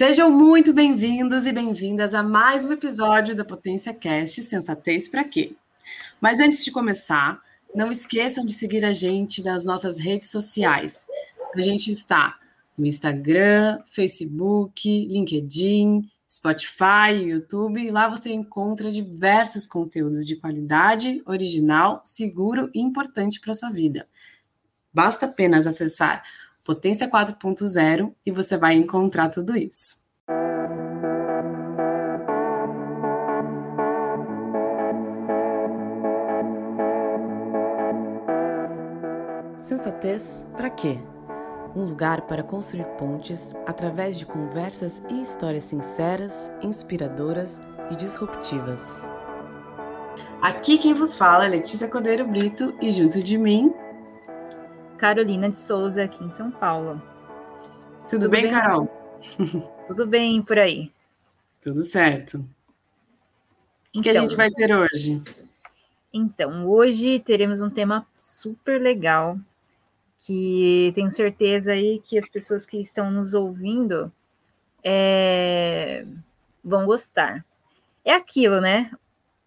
Sejam muito bem-vindos e bem-vindas a mais um episódio da Potência Cast Sensatez para quê? Mas antes de começar, não esqueçam de seguir a gente nas nossas redes sociais. A gente está no Instagram, Facebook, LinkedIn, Spotify, YouTube, lá você encontra diversos conteúdos de qualidade, original, seguro e importante para sua vida. Basta apenas acessar Potência 4.0 e você vai encontrar tudo isso. Sensatez para quê? Um lugar para construir pontes através de conversas e histórias sinceras, inspiradoras e disruptivas. Aqui quem vos fala é Letícia Cordeiro Brito e junto de mim, Carolina de Souza, aqui em São Paulo. Tudo, Tudo bem, bem, Carol? Tudo bem por aí. Tudo certo. O que, então, que a gente vai ter hoje? Então, hoje teremos um tema super legal que tenho certeza aí que as pessoas que estão nos ouvindo é, vão gostar. É aquilo, né?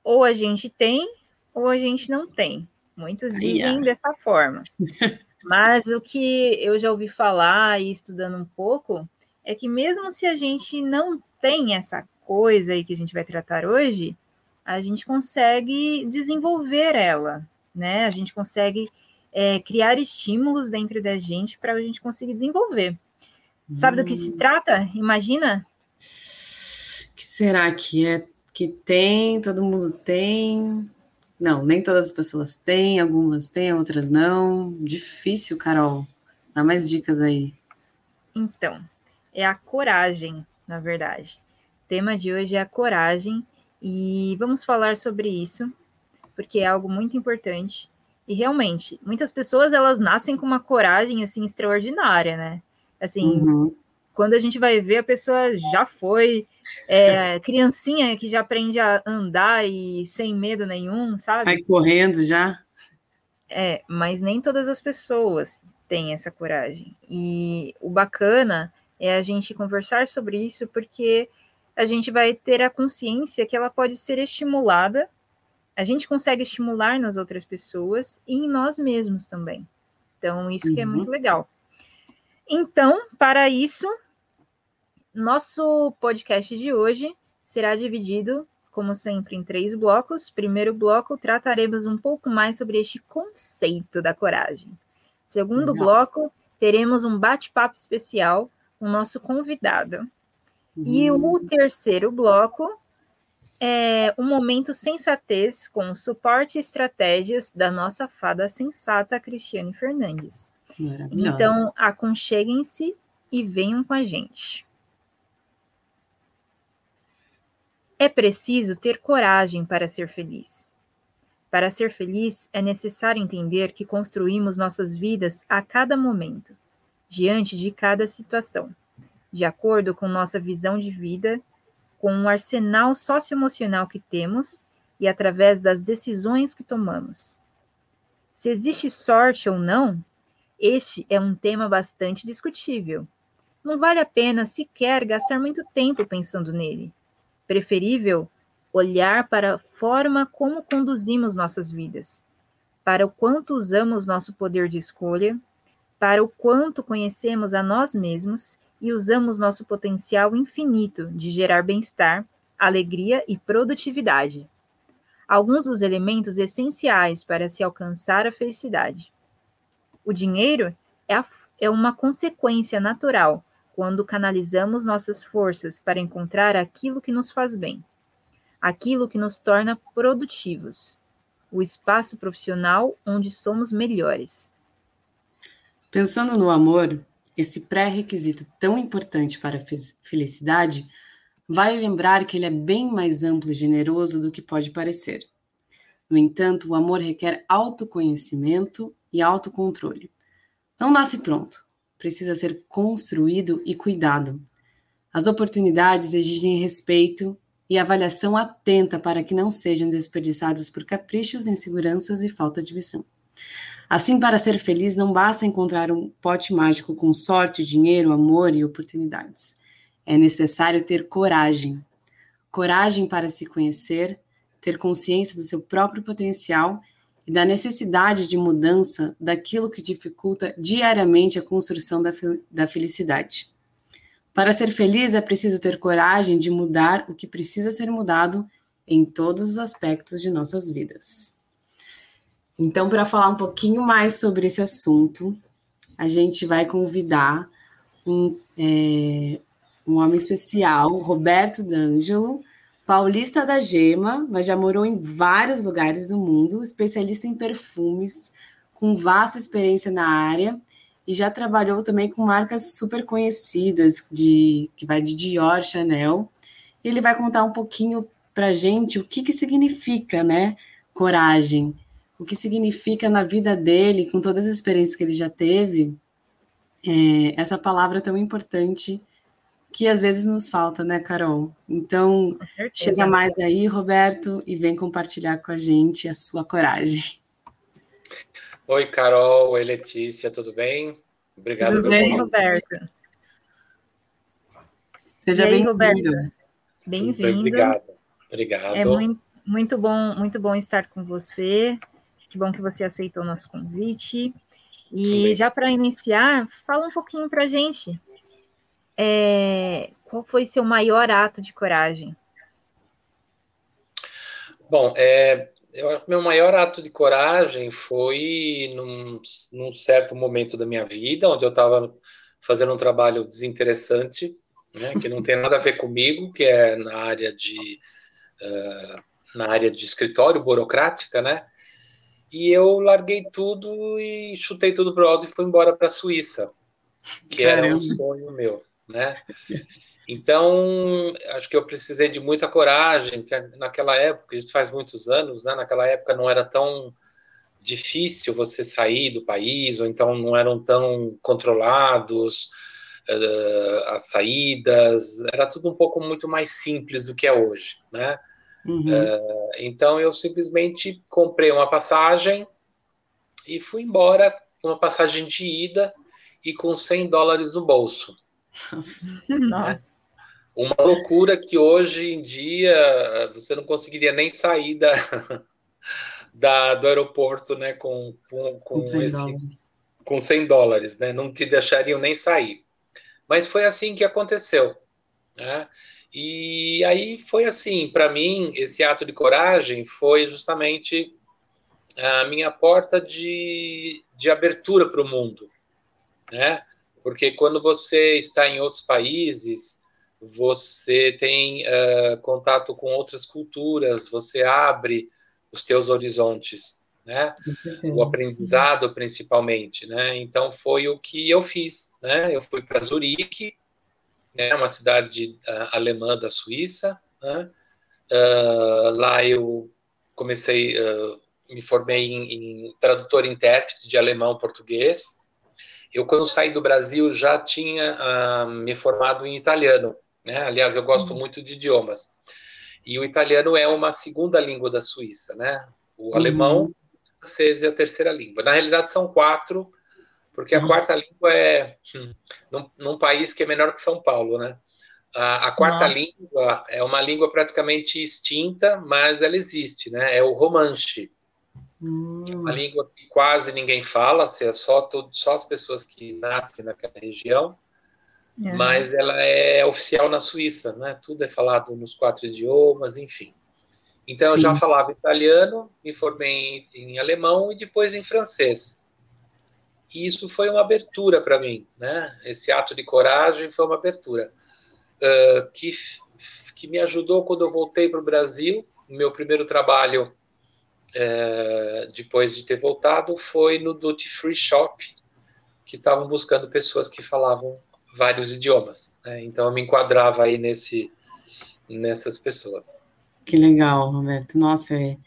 Ou a gente tem, ou a gente não tem. Muitos dizem yeah. dessa forma. Mas o que eu já ouvi falar e estudando um pouco é que mesmo se a gente não tem essa coisa aí que a gente vai tratar hoje, a gente consegue desenvolver ela, né? A gente consegue é, criar estímulos dentro da gente para a gente conseguir desenvolver. Sabe hum. do que se hum. trata? Imagina? que será que é que tem? Todo mundo tem? Não, nem todas as pessoas têm, algumas têm, outras não. Difícil, Carol. Dá mais dicas aí. Então, é a coragem, na verdade. O tema de hoje é a coragem e vamos falar sobre isso, porque é algo muito importante. E realmente, muitas pessoas elas nascem com uma coragem assim extraordinária, né? Assim, uhum. Quando a gente vai ver, a pessoa já foi é, criancinha que já aprende a andar e sem medo nenhum, sabe? Sai correndo já. É, mas nem todas as pessoas têm essa coragem. E o bacana é a gente conversar sobre isso, porque a gente vai ter a consciência que ela pode ser estimulada, a gente consegue estimular nas outras pessoas e em nós mesmos também. Então, isso uhum. que é muito uhum. legal. Então, para isso, nosso podcast de hoje será dividido, como sempre, em três blocos. Primeiro bloco, trataremos um pouco mais sobre este conceito da coragem. Segundo Não. bloco, teremos um bate-papo especial com o nosso convidado. Uhum. E o terceiro bloco é um momento sensatez com suporte e estratégias da nossa fada sensata Cristiane Fernandes. Então, aconcheguem-se e venham com a gente. É preciso ter coragem para ser feliz. Para ser feliz, é necessário entender que construímos nossas vidas a cada momento, diante de cada situação, de acordo com nossa visão de vida, com o arsenal socioemocional que temos e através das decisões que tomamos. Se existe sorte ou não, este é um tema bastante discutível. Não vale a pena sequer gastar muito tempo pensando nele preferível olhar para a forma como conduzimos nossas vidas, para o quanto usamos nosso poder de escolha, para o quanto conhecemos a nós mesmos e usamos nosso potencial infinito de gerar bem-estar, alegria e produtividade. Alguns dos elementos essenciais para se alcançar a felicidade. O dinheiro é, a, é uma consequência natural quando canalizamos nossas forças para encontrar aquilo que nos faz bem, aquilo que nos torna produtivos, o espaço profissional onde somos melhores. Pensando no amor, esse pré-requisito tão importante para a felicidade, vale lembrar que ele é bem mais amplo e generoso do que pode parecer. No entanto, o amor requer autoconhecimento e autocontrole. Não nasce pronto, precisa ser construído e cuidado. As oportunidades exigem respeito e avaliação atenta para que não sejam desperdiçadas por caprichos, inseguranças e falta de visão. Assim, para ser feliz, não basta encontrar um pote mágico com sorte, dinheiro, amor e oportunidades. é necessário ter coragem. Coragem para se conhecer, ter consciência do seu próprio potencial e da necessidade de mudança daquilo que dificulta diariamente a construção da, da felicidade. Para ser feliz é preciso ter coragem de mudar o que precisa ser mudado em todos os aspectos de nossas vidas. Então, para falar um pouquinho mais sobre esse assunto, a gente vai convidar um, é, um homem especial, Roberto D'Angelo, paulista da Gema, mas já morou em vários lugares do mundo, especialista em perfumes, com vasta experiência na área e já trabalhou também com marcas super conhecidas, de que vai de Dior, Chanel. Ele vai contar um pouquinho para gente o que, que significa, né, coragem, o que significa na vida dele, com todas as experiências que ele já teve, é, essa palavra tão importante que às vezes nos falta, né, Carol? Então, chega mais aí, Roberto, e vem compartilhar com a gente a sua coragem. Oi, Carol. Oi, Letícia, tudo bem? Obrigado tudo bem, Roberto. Seja bem-vindo. Bem-vindo. Obrigado. Obrigado. É muito, muito bom, muito bom estar com você. Que bom que você aceitou o nosso convite. E Também. já para iniciar, fala um pouquinho para a gente. É, qual foi seu maior ato de coragem? Bom, é, eu acho que meu maior ato de coragem foi num, num certo momento da minha vida, onde eu estava fazendo um trabalho desinteressante, né, que não tem nada a ver comigo, que é na área de uh, na área de escritório burocrática, né? E eu larguei tudo e chutei tudo pro alto e fui embora para a Suíça, que Caramba. era um sonho meu, né? Então, acho que eu precisei de muita coragem, naquela época, isso faz muitos anos, né? Naquela época não era tão difícil você sair do país, ou então não eram tão controlados uh, as saídas, era tudo um pouco muito mais simples do que é hoje, né? Uhum. Uh, então eu simplesmente comprei uma passagem e fui embora, uma passagem de ida e com 100 dólares no bolso. Nossa. Uma loucura que hoje em dia você não conseguiria nem sair da, da do aeroporto né, com, com, com, 100 esse, dólares. com 100 dólares, né? não te deixariam nem sair. Mas foi assim que aconteceu. Né? E aí foi assim, para mim, esse ato de coragem foi justamente a minha porta de, de abertura para o mundo, né? Porque quando você está em outros países, você tem uh, contato com outras culturas, você abre os teus horizontes, né? O aprendizado, principalmente, né? Então foi o que eu fiz, né? Eu fui para Zurique, né? Uma cidade uh, alemã da Suíça, né? Uh, lá eu comecei, me formei em, em tradutor e intérprete de alemão português. Eu quando saí do Brasil já tinha me formado em italiano né? Aliás, eu gosto muito de idiomas. E o italiano é uma segunda língua da Suíça, né? O uhum. alemão, o francês é a terceira língua. Na realidade, são quatro, porque Nossa. a quarta língua é hum, num, num, país que é menor que São Paulo, né? A, a quarta Nossa. língua é uma língua praticamente extinta, mas ela existe, né? É o romanche. Hum. Uma língua que quase ninguém fala, é só, todo, só as pessoas que nascem naquela região. É. Mas ela é oficial na Suíça, né? Tudo é falado nos quatro idiomas, enfim. Então Sim. eu já falava italiano, me formei em, em, alemão e depois em francês. E isso foi uma abertura para mim, né? Esse ato de coragem foi uma abertura uh, que que me ajudou quando eu voltei para o Brasil. Meu primeiro trabalho uh, depois de ter voltado foi no Duty Free Shop, que estavam buscando pessoas que falavam vários idiomas. Né? Então eu me enquadrava aí nesse, nessas pessoas. Que legal, Roberto. Nossa, é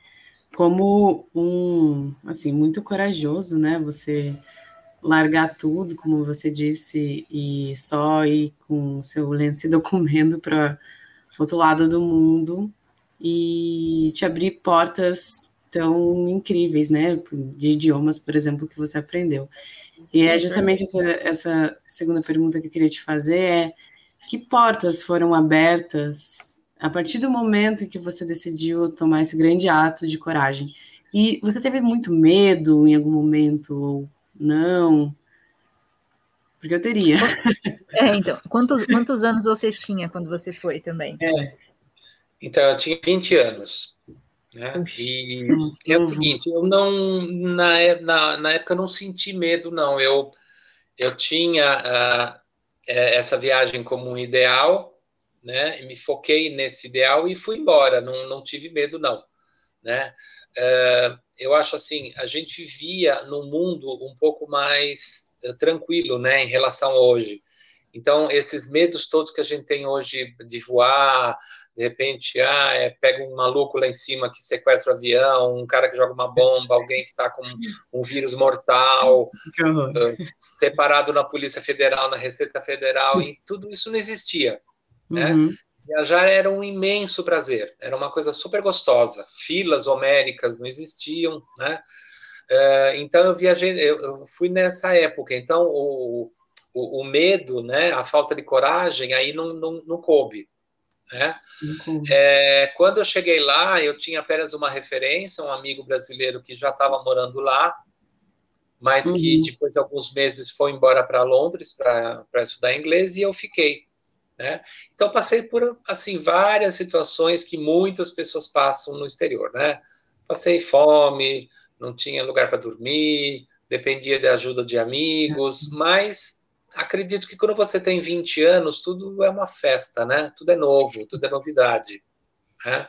como um, assim, muito corajoso, né? Você largar tudo, como você disse, e só ir com seu lenço documento para outro lado do mundo e te abrir portas tão incríveis, né? De idiomas, por exemplo, que você aprendeu. E é justamente essa, essa, segunda pergunta que eu queria te fazer é que portas foram abertas a partir do momento em que você decidiu tomar esse grande ato de coragem? E você teve muito medo em algum momento ou não? Porque eu teria. É, então, quantos, quantos anos você tinha quando você foi também? É. Então, eu tinha 20 anos. Né? E é o seguinte, eu não, na, na, na época, eu não senti medo, não. Eu, eu tinha uh, essa viagem como um ideal, né? E me foquei nesse ideal e fui embora, não, não tive medo, não. Né? Uh, eu acho assim, a gente via no mundo um pouco mais uh, tranquilo, né, em relação a hoje. Então, esses medos todos que a gente tem hoje de voar, de repente, ah, é, pega um maluco lá em cima que sequestra o avião, um cara que joga uma bomba, alguém que está com um vírus mortal, uh, separado na Polícia Federal, na Receita Federal, e tudo isso não existia. Né? Uhum. Viajar era um imenso prazer, era uma coisa super gostosa. Filas homéricas não existiam, né? Uh, então eu viajei, eu, eu, fui nessa época. Então o, o, o, medo, né, a falta de coragem, aí não, não, não coube. Né? Uhum. É, quando eu cheguei lá, eu tinha apenas uma referência, um amigo brasileiro que já estava morando lá, mas uhum. que depois de alguns meses foi embora para Londres para estudar inglês e eu fiquei. Né? Então passei por assim várias situações que muitas pessoas passam no exterior, né? Passei fome, não tinha lugar para dormir, dependia da ajuda de amigos, mas acredito que quando você tem 20 anos, tudo é uma festa, né? Tudo é novo, tudo é novidade. Né?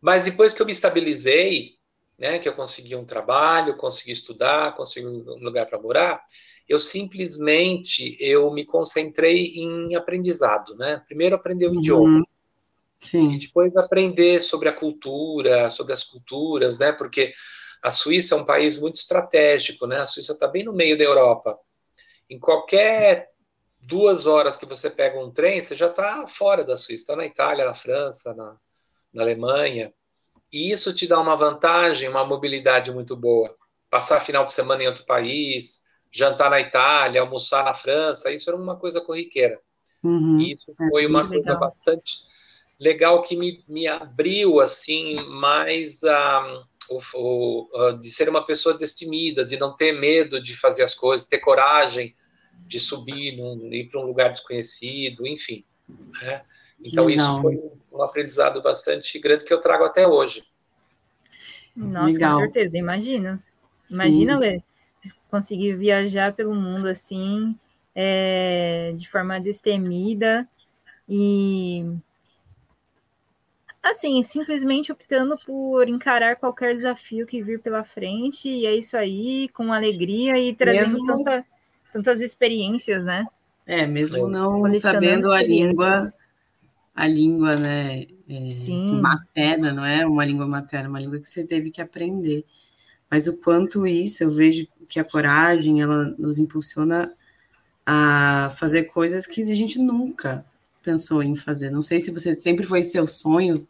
Mas depois que eu me estabilizei, né, que eu consegui um trabalho, consegui estudar, consegui um lugar para morar, eu simplesmente eu me concentrei em aprendizado, né? Primeiro aprender o uhum. idioma. Sim. E depois aprender sobre a cultura, sobre as culturas, né? Porque a Suíça é um país muito estratégico, né? A Suíça está bem no meio da Europa. Em qualquer duas horas que você pega um trem, você já está fora da Suíça, está na Itália, na França, na, na Alemanha. E isso te dá uma vantagem, uma mobilidade muito boa. Passar final de semana em outro país, jantar na Itália, almoçar na França, isso era uma coisa corriqueira. Uhum, isso é foi uma coisa legal. bastante legal que me, me abriu assim mais a o, o, de ser uma pessoa destemida, de não ter medo de fazer as coisas, ter coragem de subir, num, ir para um lugar desconhecido, enfim. Né? Então Legal. isso foi um aprendizado bastante grande que eu trago até hoje. Nossa, Legal. com certeza, imagina. Imagina, Lê, conseguir viajar pelo mundo assim, é, de forma destemida e assim, simplesmente optando por encarar qualquer desafio que vir pela frente, e é isso aí, com alegria e trazendo mesmo... tanta, tantas experiências, né? É, mesmo não sabendo a língua, a língua, né, é, assim, materna, não é uma língua materna, é uma língua que você teve que aprender. Mas o quanto isso, eu vejo que a coragem, ela nos impulsiona a fazer coisas que a gente nunca pensou em fazer. Não sei se você sempre foi seu sonho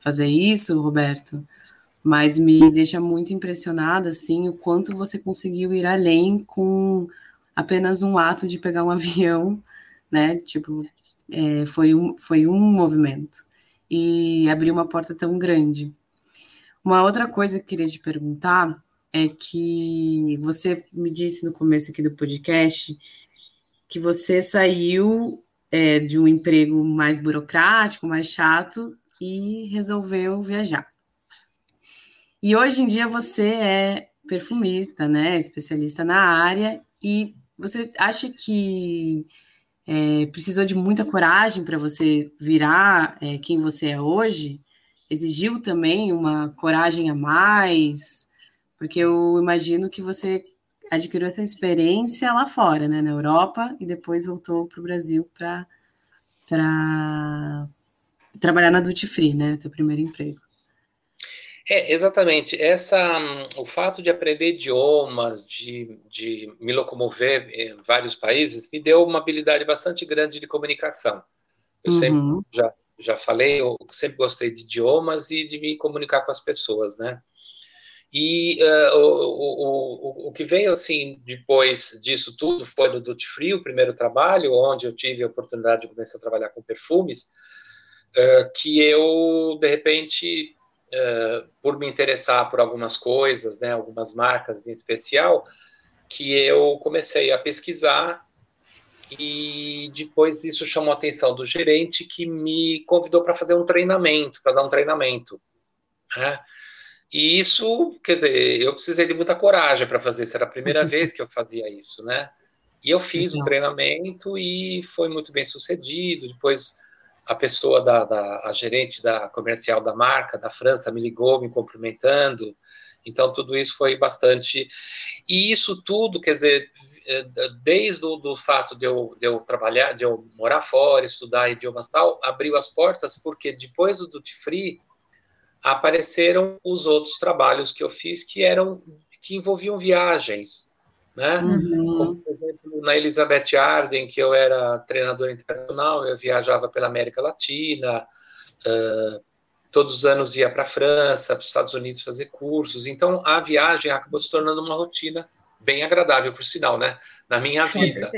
fazer isso, Roberto, mas me deixa muito impressionada, assim, o quanto você conseguiu ir além com apenas um ato de pegar um avião, né? Tipo, é, foi, um, foi um movimento e abrir uma porta tão grande. Uma outra coisa que eu queria te perguntar é que você me disse no começo aqui do podcast que você saiu é, de um emprego mais burocrático, mais chato, e resolveu viajar. E hoje em dia você é perfumista, né? Especialista na área, e você acha que é, precisou de muita coragem para você virar é, quem você é hoje? Exigiu também uma coragem a mais? Porque eu imagino que você adquiriu essa experiência lá fora, né, na Europa, e depois voltou para o Brasil para trabalhar na Duty Free, né, teu primeiro emprego. É, exatamente. Essa, o fato de aprender idiomas, de, de me locomover em vários países, me deu uma habilidade bastante grande de comunicação. Eu uhum. sempre já, já falei, eu sempre gostei de idiomas e de me comunicar com as pessoas, né? E uh, o, o, o, que veio assim depois disso tudo foi do Duty Free, o primeiro trabalho, onde eu tive a oportunidade de começar a trabalhar com perfumes, uh, que eu, de repente, uh, por me interessar por algumas coisas, né, algumas marcas em especial, que eu comecei a pesquisar e depois isso chamou a atenção do gerente que me convidou para fazer um treinamento, para dar um treinamento. Né? E isso, quer dizer, eu precisei de muita coragem para fazer, isso era a primeira vez que eu fazia isso, né? E eu fiz o um treinamento e foi muito bem sucedido. Depois, a pessoa da, da a gerente da comercial da marca da França me ligou me cumprimentando. Então, tudo isso foi bastante. E isso tudo, quer dizer, eh, desde o do fato de eu, de eu trabalhar, de eu morar fora, estudar idiomas tal, abriu as portas, porque depois do Duty Free apareceram os outros trabalhos que eu fiz que eram que envolviam viagens, né? Uhum. Como, por exemplo, na Elizabeth Arden, que eu era treinador internacional, eu viajava pela América Latina, uh, todos os anos ia para a França, para os Estados Unidos fazer cursos. Então, a viagem acabou se tornando uma rotina bem agradável, por sinal, né? Na minha vida.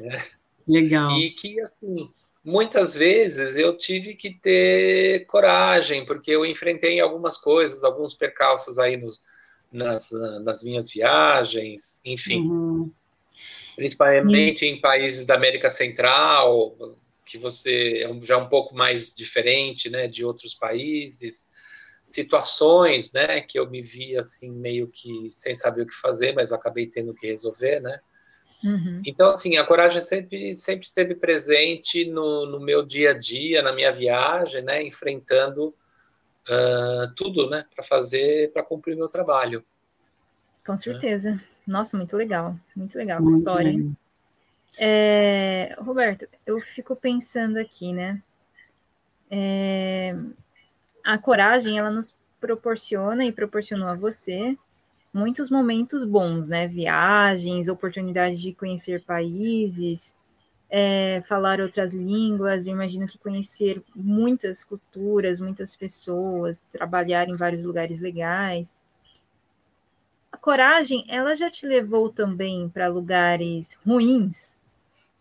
Né? Legal. E que, assim, muitas vezes eu tive que ter coragem, porque eu enfrentei algumas coisas, alguns percalços aí nos, nas, nas minhas viagens, enfim. Uhum. Principalmente uhum. em países da América Central, que você é já um pouco mais diferente, né, de outros países. Situações, né, que eu me vi assim meio que sem saber o que fazer, mas acabei tendo que resolver, né? Uhum. Então, assim, a coragem sempre, sempre esteve presente no, no meu dia a dia, na minha viagem, né, enfrentando uh, tudo, né, para fazer, para cumprir meu trabalho. Com certeza. Né? Nossa, muito legal, muito legal a história. É, Roberto, eu fico pensando aqui, né? É, a coragem, ela nos proporciona e proporcionou a você muitos momentos bons, né? Viagens, oportunidade de conhecer países, é, falar outras línguas. Eu imagino que conhecer muitas culturas, muitas pessoas, trabalhar em vários lugares legais. A coragem, ela já te levou também para lugares ruins?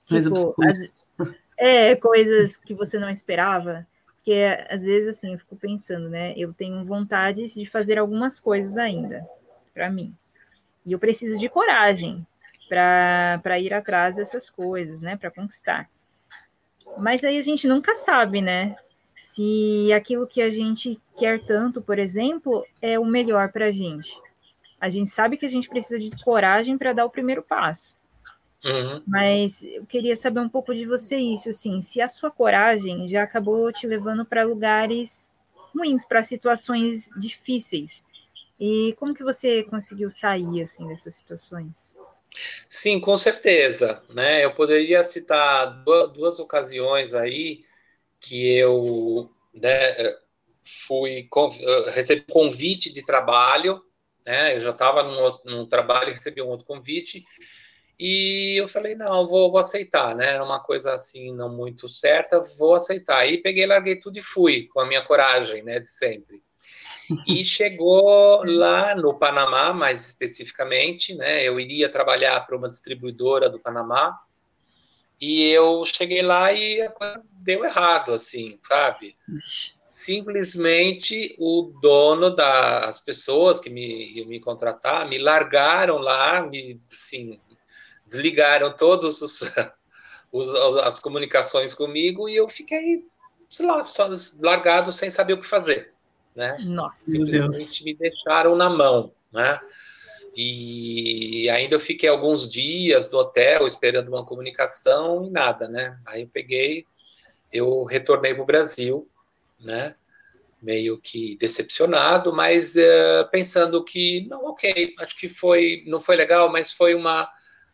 Tipo, as, é, coisas que você não esperava. Porque às vezes, assim, eu fico pensando, né? Eu tenho vontade de fazer algumas coisas ainda para mim. E eu preciso de coragem para ir atrás dessas coisas, né? Para conquistar. Mas aí a gente nunca sabe, né? Se aquilo que a gente quer tanto, por exemplo, é o melhor para a gente. A gente sabe que a gente precisa de coragem para dar o primeiro passo. Uhum. Mas eu queria saber um pouco de você isso, assim, se a sua coragem já acabou te levando para lugares ruins, para situações difíceis. E como que você conseguiu sair assim dessas situações? Sim, com certeza, né? Eu poderia citar duas, duas ocasiões aí que eu né, fui recebi convite de trabalho, né? Eu já estava num, num trabalho e recebi um outro convite e eu falei, não, vou, vou, aceitar, né? Era uma coisa assim, não muito certa, vou aceitar. E peguei, larguei tudo e fui, com a minha coragem, né, de sempre. E chegou lá no Panamá, mais especificamente, né? Eu iria trabalhar para uma distribuidora do Panamá. E eu cheguei lá e a coisa deu errado, assim, sabe? Simplesmente o dono das pessoas que me iam me contratar me largaram lá, me, assim, desligaram todos os, os, as comunicações comigo e eu fiquei, sei lá, só largado sem saber o que fazer né? Nossa, Simplesmente me deixaram na mão, né? E ainda eu fiquei alguns dias no hotel esperando uma comunicação e nada, né? Aí eu peguei, eu retornei para o Brasil, né? Meio que decepcionado, mas uh, pensando que não, ok, acho que foi, não foi legal, mas foi uma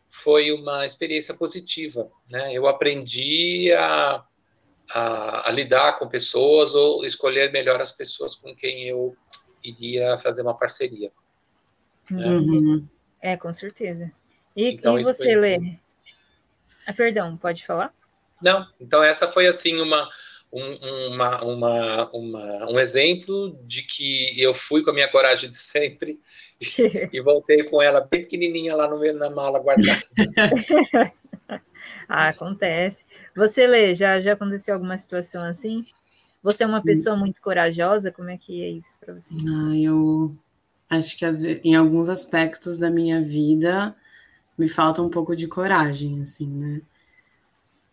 foi uma experiência positiva, né? Eu aprendi a a, a, lidar com pessoas ou escolher melhor as pessoas com quem eu iria fazer uma parceria. Né? Uhum. É, com certeza. E, então, e você, foi... Lê? Ah, perdão, pode falar? Não, então essa foi assim uma um, uma, uma, uma, um exemplo de que eu fui com a minha coragem de sempre e, voltei com ela bem pequenininha lá no meio na mala guardada. ah, acontece. Você, Lê, já, já aconteceu alguma situação assim? Você é uma pessoa muito corajosa? Como é que é isso para você? Ah, eu acho que em alguns aspectos da minha vida me falta um pouco de coragem, assim, né?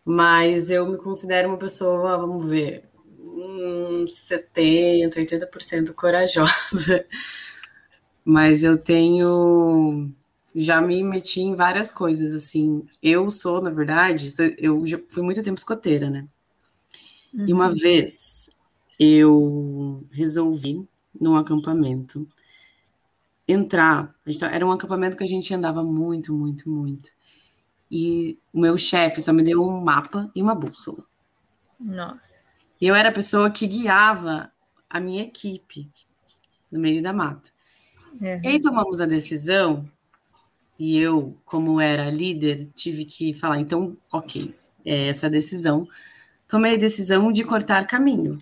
Mas eu me considero uma pessoa, vamos ver, uns 70, 80% corajosa. Mas eu tenho. Já me meti em várias coisas, assim. Eu sou, na verdade, eu já fui muito tempo escoteira, né? Uhum. E uma uhum. vez eu resolvi, num acampamento, entrar. Tá, era um acampamento que a gente andava muito, muito, muito. E o meu chefe só me deu um mapa e uma bússola. Nossa. E eu era a pessoa que guiava a minha equipe no meio da mata. Uhum. E aí tomamos a decisão, e eu, como era líder, tive que falar: então, ok, é essa a decisão. Tomei a decisão de cortar caminho.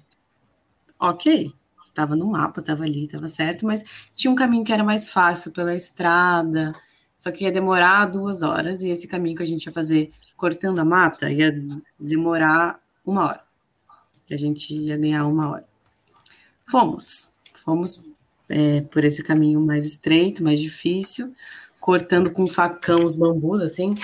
Ok, estava no mapa, estava ali, estava certo, mas tinha um caminho que era mais fácil pela estrada, só que ia demorar duas horas, e esse caminho que a gente ia fazer cortando a mata ia demorar uma hora. A gente ia ganhar uma hora. Fomos, fomos é, por esse caminho mais estreito, mais difícil, cortando com facão os bambus, assim,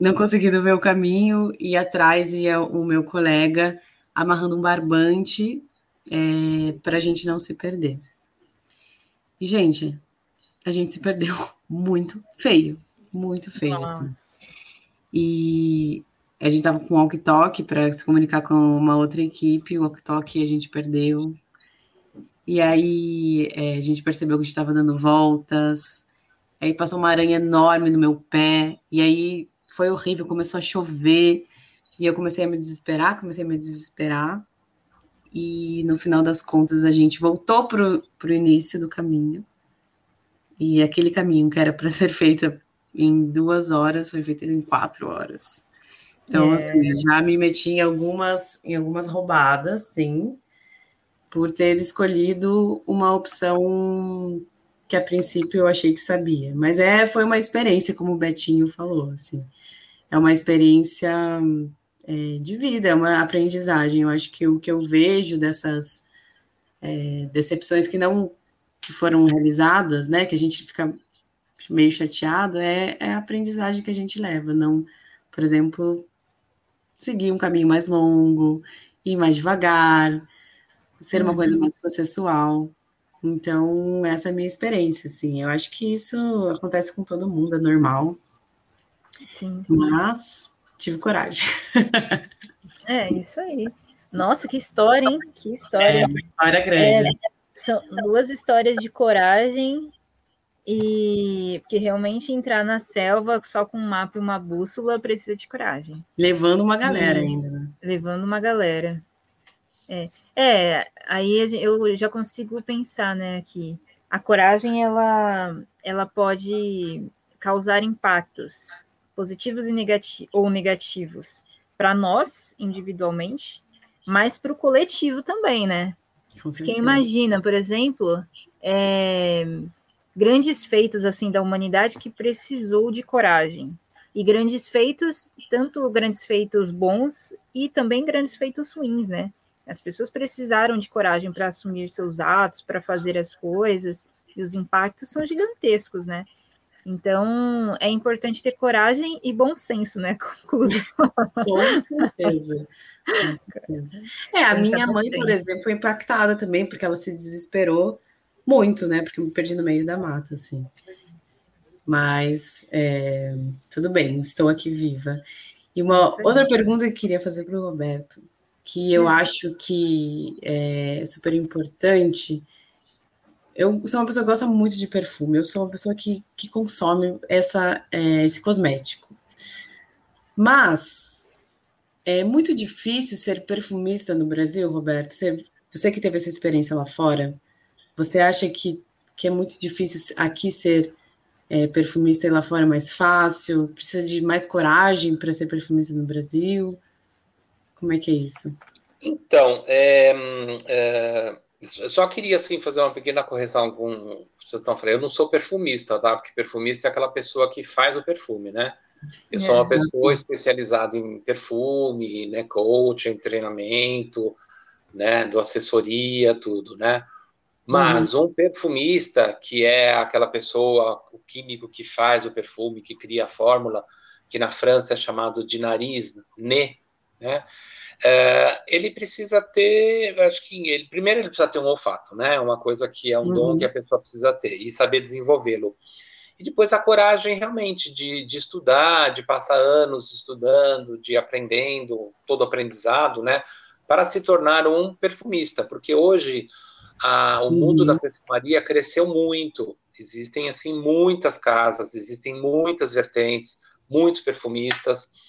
não conseguindo ver o caminho, e atrás ia o meu colega amarrando um barbante é, para a gente não se perder. E, gente, a gente se perdeu muito feio, muito feio, assim. E a gente tava com o walkie-talkie para se comunicar com uma outra equipe, o walkie-talkie a gente perdeu. E aí é, a gente percebeu que a gente estava dando voltas. Aí passou uma aranha enorme no meu pé. E aí foi horrível, começou a chover. E eu comecei a me desesperar, comecei a me desesperar. E no final das contas a gente voltou para o início do caminho. E aquele caminho que era para ser feito em duas horas foi feito em quatro horas. Então, é. assim, já me meti em algumas, em algumas roubadas, sim, por ter escolhido uma opção que a princípio eu achei que sabia. Mas é, foi uma experiência, como o Betinho falou, assim. É uma experiência é, de vida, é uma aprendizagem. Eu acho que o que eu vejo dessas é, decepções que não que foram realizadas, né, que a gente fica meio chateado, é, é a aprendizagem que a gente leva. Não, por exemplo, seguir um caminho mais longo, ir mais devagar, ser uma coisa uhum. mais processual. Então, essa é a minha experiência, assim. Eu acho que isso acontece com todo mundo, é normal. Sim. Mas tive coragem. É, isso aí. Nossa, que história, hein? Que história. É, uma história grande. É, são duas histórias de coragem e que realmente entrar na selva só com um mapa e uma bússola precisa de coragem. Levando uma galera e, ainda. Né? Levando uma galera. É, é, aí eu já consigo pensar, né, que a coragem ela, ela pode causar impactos positivos e negati ou negativos para nós individualmente, mas para o coletivo também, né? Quem imagina, por exemplo, é, grandes feitos assim da humanidade que precisou de coragem e grandes feitos, tanto grandes feitos bons e também grandes feitos ruins, né? As pessoas precisaram de coragem para assumir seus atos, para fazer as coisas, e os impactos são gigantescos, né? Então, é importante ter coragem e bom senso, né? Conclusão. Com certeza. Com certeza. É, a minha mãe, por exemplo, foi impactada também, porque ela se desesperou muito, né? Porque eu me perdi no meio da mata, assim. Mas, é, tudo bem, estou aqui viva. E uma outra pergunta que eu queria fazer para o Roberto que eu acho que é super importante. Eu sou uma pessoa que gosta muito de perfume, eu sou uma pessoa que, que consome essa, é, esse cosmético. Mas é muito difícil ser perfumista no Brasil, Roberto. Você, você que teve essa experiência lá fora, você acha que, que é muito difícil aqui ser é, perfumista e lá fora é mais fácil? Precisa de mais coragem para ser perfumista no Brasil? Como é que é isso? Então, é, é, só queria assim fazer uma pequena correção com vocês estão falando. Eu não sou perfumista, tá? Porque perfumista é aquela pessoa que faz o perfume, né? Eu sou uma é. pessoa especializada em perfume, né, coach, em treinamento, né, do assessoria, tudo, né? Mas uhum. um perfumista, que é aquela pessoa, o químico que faz o perfume, que cria a fórmula, que na França é chamado de nariz, né? Né? Uh, ele precisa ter, acho que ele, primeiro ele precisa ter um olfato, né? Uma coisa que é um uhum. dom que a pessoa precisa ter e saber desenvolvê-lo. E depois a coragem realmente de, de estudar, de passar anos estudando, de aprendendo, todo aprendizado, né? Para se tornar um perfumista, porque hoje a, o mundo uhum. da perfumaria cresceu muito. Existem assim muitas casas, existem muitas vertentes, muitos perfumistas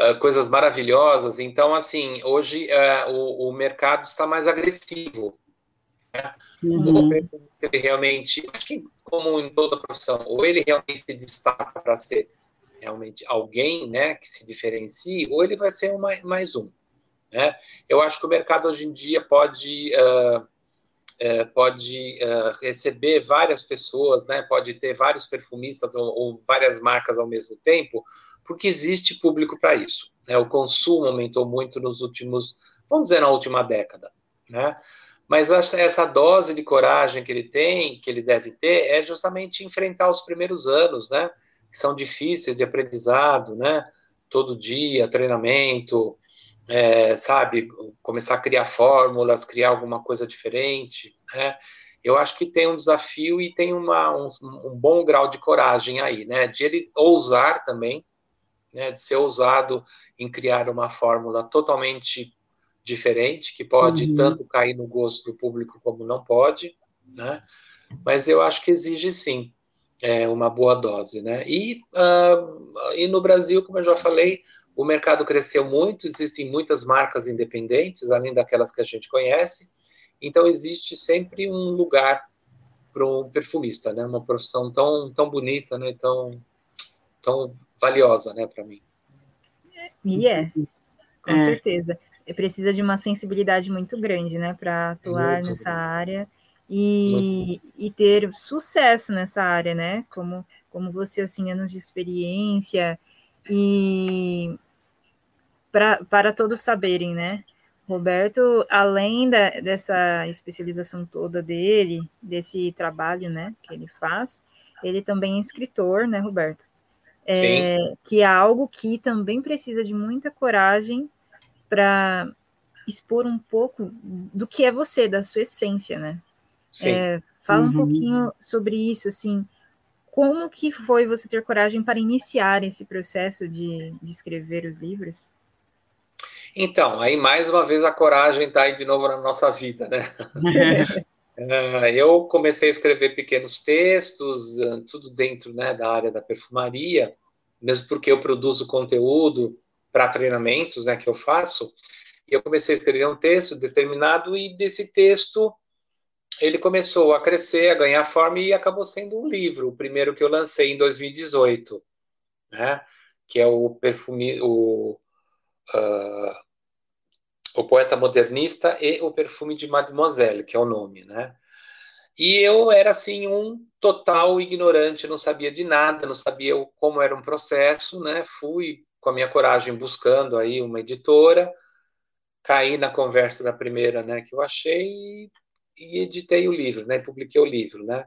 uh, coisas maravilhosas. Então, assim, hoje uh, o, o, mercado está mais agressivo. Né? Uhum. Ele realmente, acho que como em toda profissão, ou ele realmente se destaca para ser realmente alguém, né, que se diferencie, ou ele vai ser uma, mais um. Né? Eu acho que o mercado hoje em dia pode uh, uh, pode uh, receber várias pessoas, né? Pode ter vários perfumistas ou, ou, várias marcas ao mesmo tempo, porque existe público para isso. Né? O consumo aumentou muito nos últimos, vamos dizer, na última década. Né? Mas essa dose de coragem que ele tem, que ele deve ter, é justamente enfrentar os primeiros anos, né? Que são difíceis de aprendizado, né? Todo dia, treinamento, é, sabe? Começar a criar fórmulas, criar alguma coisa diferente, né? Eu acho que tem um desafio e tem uma, um, um bom grau de coragem aí, né? De ele ousar também, né, de ser ousado em criar uma fórmula totalmente diferente, que pode uhum. tanto cair no gosto do público como não pode, né? Mas eu acho que exige sim é, uma boa dose, né? E, uh, e no Brasil, como eu já falei, o mercado cresceu muito, existem muitas marcas independentes, além daquelas que a gente conhece, então existe sempre um lugar para um perfumista, né? Uma profissão tão, tão bonita, né? Tão, tão valiosa, né, para mim. E é, com é. certeza. Precisa de uma sensibilidade muito grande, né, para atuar muito nessa grande. área e, e ter sucesso nessa área, né, como, como você, assim, anos de experiência e pra, para todos saberem, né, Roberto, além da, dessa especialização toda dele, desse trabalho, né, que ele faz, ele também é escritor, né, Roberto? É, que é algo que também precisa de muita coragem para expor um pouco do que é você, da sua essência, né? É, fala uhum. um pouquinho sobre isso, assim, como que foi você ter coragem para iniciar esse processo de, de escrever os livros? Então, aí mais uma vez a coragem está aí de novo na nossa vida, né? É, eu comecei a escrever pequenos textos, eh, tudo dentro né, da área da perfumaria, mesmo porque eu produzo conteúdo para treinamentos né, que eu faço. E eu comecei a escrever um texto determinado, e desse texto ele começou a crescer, a ganhar forma e acabou sendo um livro, o primeiro que eu lancei em 2018, né? que é o perfume, o, uh, o poeta modernista e o perfume de Mademoiselle, que é o nome, né? E eu era assim um total ignorante, não sabia de nada, não sabia como era um processo, né? Fui com a minha coragem buscando aí uma editora, caí na conversa da primeira, né, que eu achei e, editei o livro, né? Publiquei o livro, né?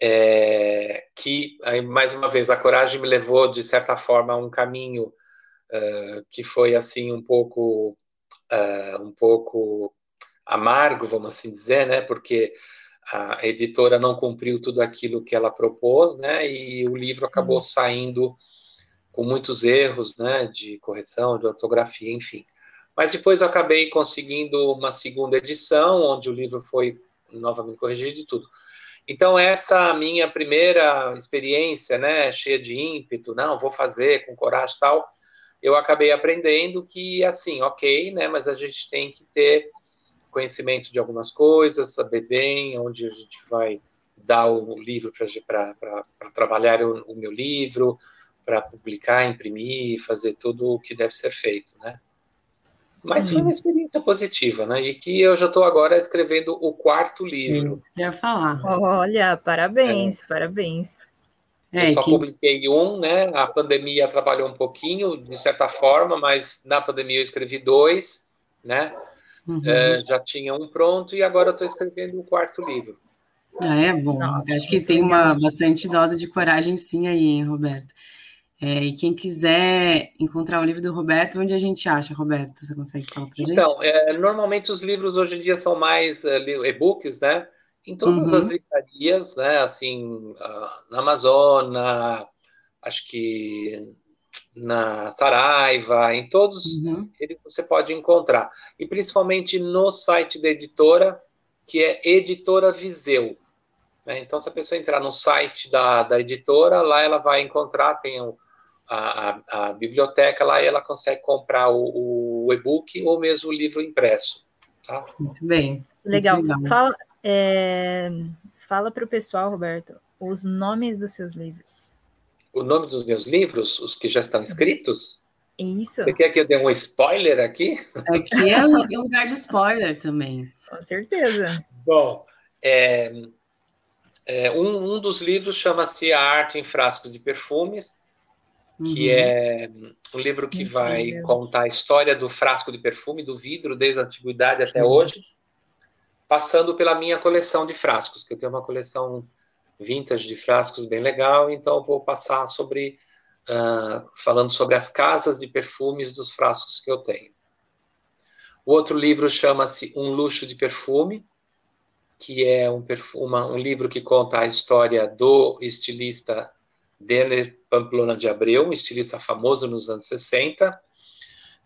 É, que aí, mais uma vez a coragem me levou de certa forma a um caminho uh, que foi assim um pouco uh, um pouco amargo, vamos assim dizer, né? Porque a editora não cumpriu tudo aquilo que ela propôs, né? E o livro acabou saindo com muitos erros, né? De correção, de ortografia, enfim. Mas depois eu acabei conseguindo uma segunda edição, onde o livro foi novamente corrigido e tudo. Então, essa minha primeira experiência, né, cheia de ímpeto, não, vou fazer com coragem e tal, eu acabei aprendendo que, assim, ok, né, mas a gente tem que ter conhecimento de algumas coisas, saber bem onde a gente vai dar o livro para trabalhar o, o, meu livro, para publicar, imprimir, fazer tudo o que deve ser feito, né? Mas Sim. foi uma experiência positiva, né? E que eu já estou agora escrevendo o quarto livro. Isso, ia falar. Olha, parabéns, é. parabéns. É, eu só que... publiquei um, né? A pandemia trabalhou um pouquinho, de certa forma, mas na pandemia eu escrevi dois, né? Uhum. É, já tinha um pronto e agora eu estou escrevendo o quarto livro. Ah, é bom. Nossa, Acho que tem uma bastante dose de coragem sim aí, hein, Roberto. É, e quem quiser encontrar o livro do Roberto, onde a gente acha, Roberto? Você consegue falar para gente? Então, é, normalmente os livros hoje em dia são mais uh, e-books, né? Em todas uhum. as livrarias, né? Assim, uh, na Amazônia, acho que na Saraiva, em todos uhum. eles você pode encontrar. E principalmente no site da editora, que é Editora Viseu. Né? Então, se a pessoa entrar no site da, da editora, lá ela vai encontrar, tem o, a, a, a, biblioteca lá e ela consegue comprar o, o e-book ou mesmo o livro impresso. Tá? Muito bem. Legal. Muito legal. Fala, é, fala para o pessoal, Roberto, os nomes dos seus livros. O nome dos meus livros, os que já estão escritos? Isso. Você quer que eu dê um spoiler aqui? Aqui é um lugar de spoiler também. Com certeza. Bom, é, é, um, um dos livros chama-se A Arte em Frascos de Perfumes, que uhum. é um livro que vai contar a história do frasco de perfume, do vidro, desde a antiguidade até hoje, passando pela minha coleção de frascos, que eu tenho uma coleção vintage de frascos bem legal, então vou passar sobre, uh, falando sobre as casas de perfumes dos frascos que eu tenho. O outro livro chama-se Um Luxo de Perfume, que é um, um livro que conta a história do estilista Denner Pamplona de Abreu, um estilista famoso nos anos 60.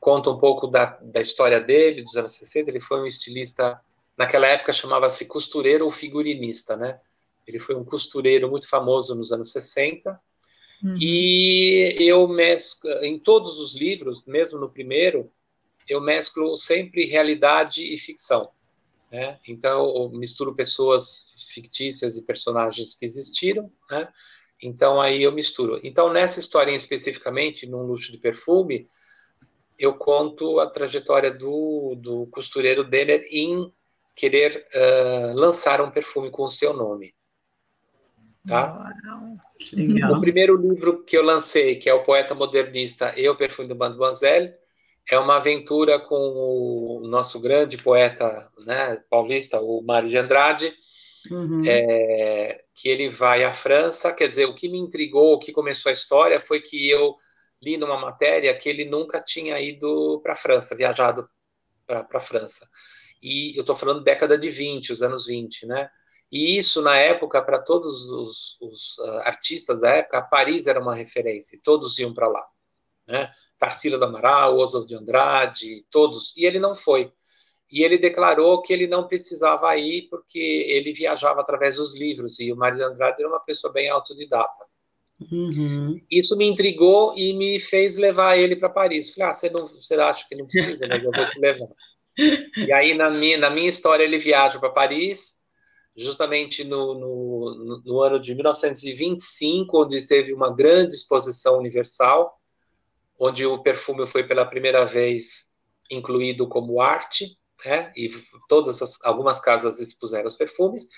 Conta um pouco da, da história dele, dos anos 60. Ele foi um estilista, naquela época chamava-se costureiro ou figurinista, né? Ele foi um costureiro muito famoso nos anos 60. Uhum. E eu mesclo, em todos os livros, mesmo no primeiro, eu mesclo sempre realidade e ficção. Né? Então, eu misturo pessoas fictícias e personagens que existiram, né? Então aí eu misturo. Então nessa história especificamente, num luxo de perfume, eu conto a trajetória do, do costureiro Denner em querer uh, lançar um perfume com o seu nome. Tá? O primeiro livro que eu lancei, que é o Poeta Modernista e o Perfume do Mademoiselle, é uma aventura com o nosso grande poeta né, paulista, o Mário de Andrade, uhum. é, que ele vai à França. Quer dizer, o que me intrigou, o que começou a história, foi que eu li numa matéria que ele nunca tinha ido para a França, viajado para a França. E eu estou falando década de 20, os anos 20, né? E isso, na época, para todos os, os uh, artistas da época, Paris era uma referência, todos iam para lá. Né? Tarsila do Amaral, Oswald de Andrade, todos. E ele não foi e ele declarou que ele não precisava ir porque ele viajava através dos livros e o Mário Andrade era uma pessoa bem autodidata. Uhum. Isso me intrigou e me fez levar ele para Paris. Falei, ah, você, não, você acha que não precisa, mas eu vou te levar. E aí, na minha, na minha história, ele viaja para Paris, justamente no, no, no, ano de 1925, onde teve uma grande exposição universal, onde o perfume foi pela primeira vez incluído como arte né? E todas as, algumas casas expuseram os perfumes.